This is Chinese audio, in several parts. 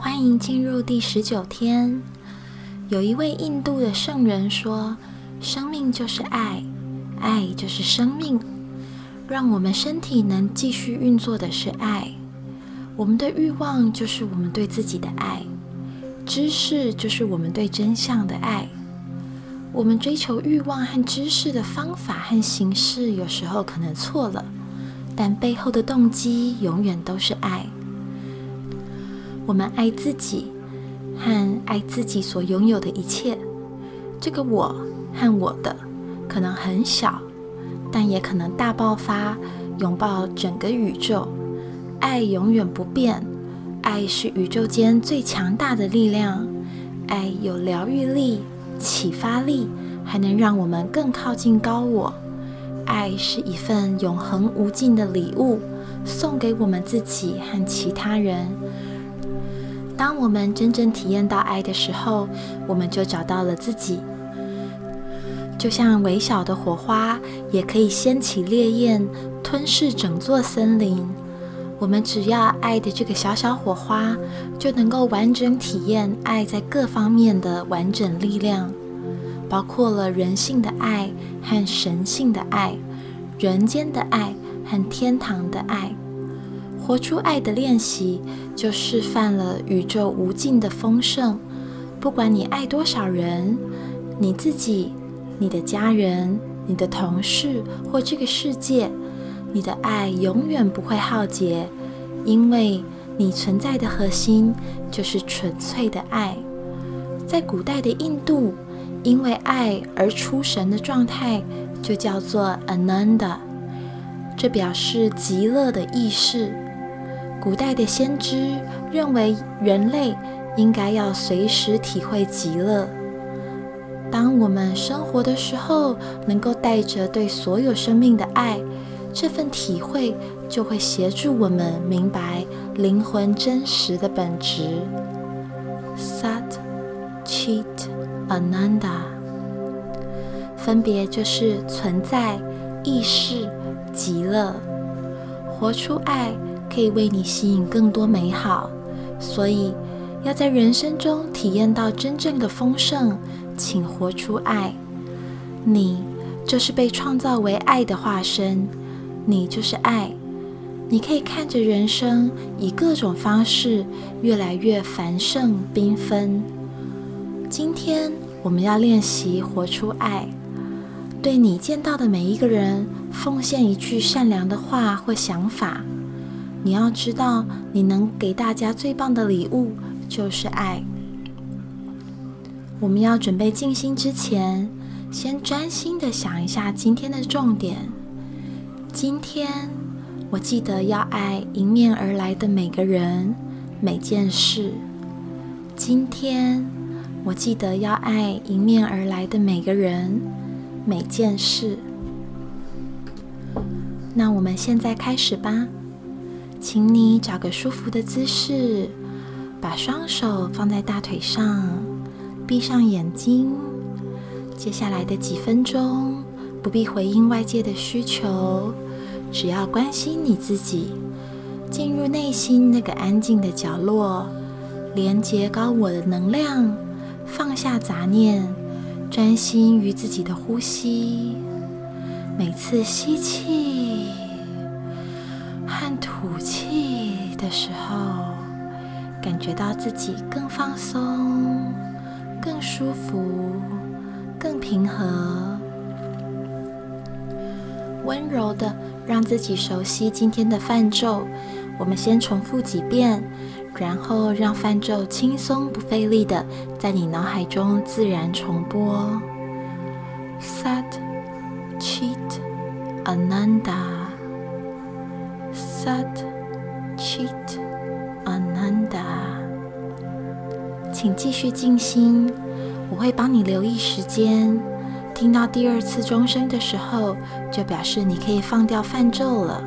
欢迎进入第十九天。有一位印度的圣人说：“生命就是爱，爱就是生命。让我们身体能继续运作的是爱。我们的欲望就是我们对自己的爱，知识就是我们对真相的爱。我们追求欲望和知识的方法和形式有时候可能错了，但背后的动机永远都是爱。”我们爱自己和爱自己所拥有的一切。这个我和我的可能很小，但也可能大爆发，拥抱整个宇宙。爱永远不变，爱是宇宙间最强大的力量。爱有疗愈力、启发力，还能让我们更靠近高我。爱是一份永恒无尽的礼物，送给我们自己和其他人。当我们真正体验到爱的时候，我们就找到了自己。就像微小的火花，也可以掀起烈焰，吞噬整座森林。我们只要爱的这个小小火花，就能够完整体验爱在各方面的完整力量，包括了人性的爱和神性的爱，人间的爱和天堂的爱。活出爱的练习，就示范了宇宙无尽的丰盛。不管你爱多少人，你自己、你的家人、你的同事或这个世界，你的爱永远不会耗竭，因为你存在的核心就是纯粹的爱。在古代的印度，因为爱而出神的状态就叫做 Ananda，这表示极乐的意识。古代的先知认为，人类应该要随时体会极乐。当我们生活的时候，能够带着对所有生命的爱，这份体会就会协助我们明白灵魂真实的本质。Sat, Chit, Ananda，分别就是存在、意识、极乐，活出爱。可以为你吸引更多美好，所以要在人生中体验到真正的丰盛，请活出爱。你就是被创造为爱的化身，你就是爱。你可以看着人生以各种方式越来越繁盛缤纷。今天我们要练习活出爱，对你见到的每一个人奉献一句善良的话或想法。你要知道，你能给大家最棒的礼物就是爱。我们要准备静心之前，先专心的想一下今天的重点。今天，我记得要爱迎面而来的每个人、每件事。今天，我记得要爱迎面而来的每个人、每件事。那我们现在开始吧。请你找个舒服的姿势，把双手放在大腿上，闭上眼睛。接下来的几分钟，不必回应外界的需求，只要关心你自己，进入内心那个安静的角落，连接高我的能量，放下杂念，专心于自己的呼吸。每次吸气。时候，感觉到自己更放松、更舒服、更平和，温柔的让自己熟悉今天的泛咒。我们先重复几遍，然后让泛咒轻松不费力的在你脑海中自然重播。Sat cheat, Ananda,。Sat 请继续静心，我会帮你留意时间。听到第二次钟声的时候，就表示你可以放掉泛咒了。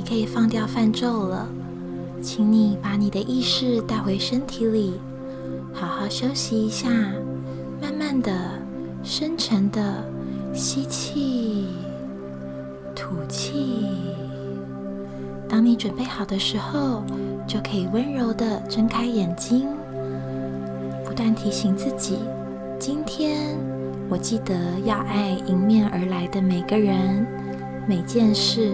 你可以放掉泛咒了，请你把你的意识带回身体里，好好休息一下，慢慢的、深沉的吸气、吐气。当你准备好的时候，就可以温柔的睁开眼睛，不断提醒自己：今天我记得要爱迎面而来的每个人。每件事，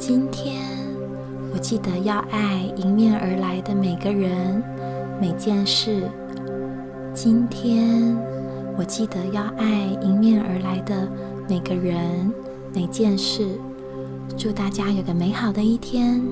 今天我记得要爱迎面而来的每个人。每件事，今天我记得要爱迎面而来的每个人。每件事，祝大家有个美好的一天。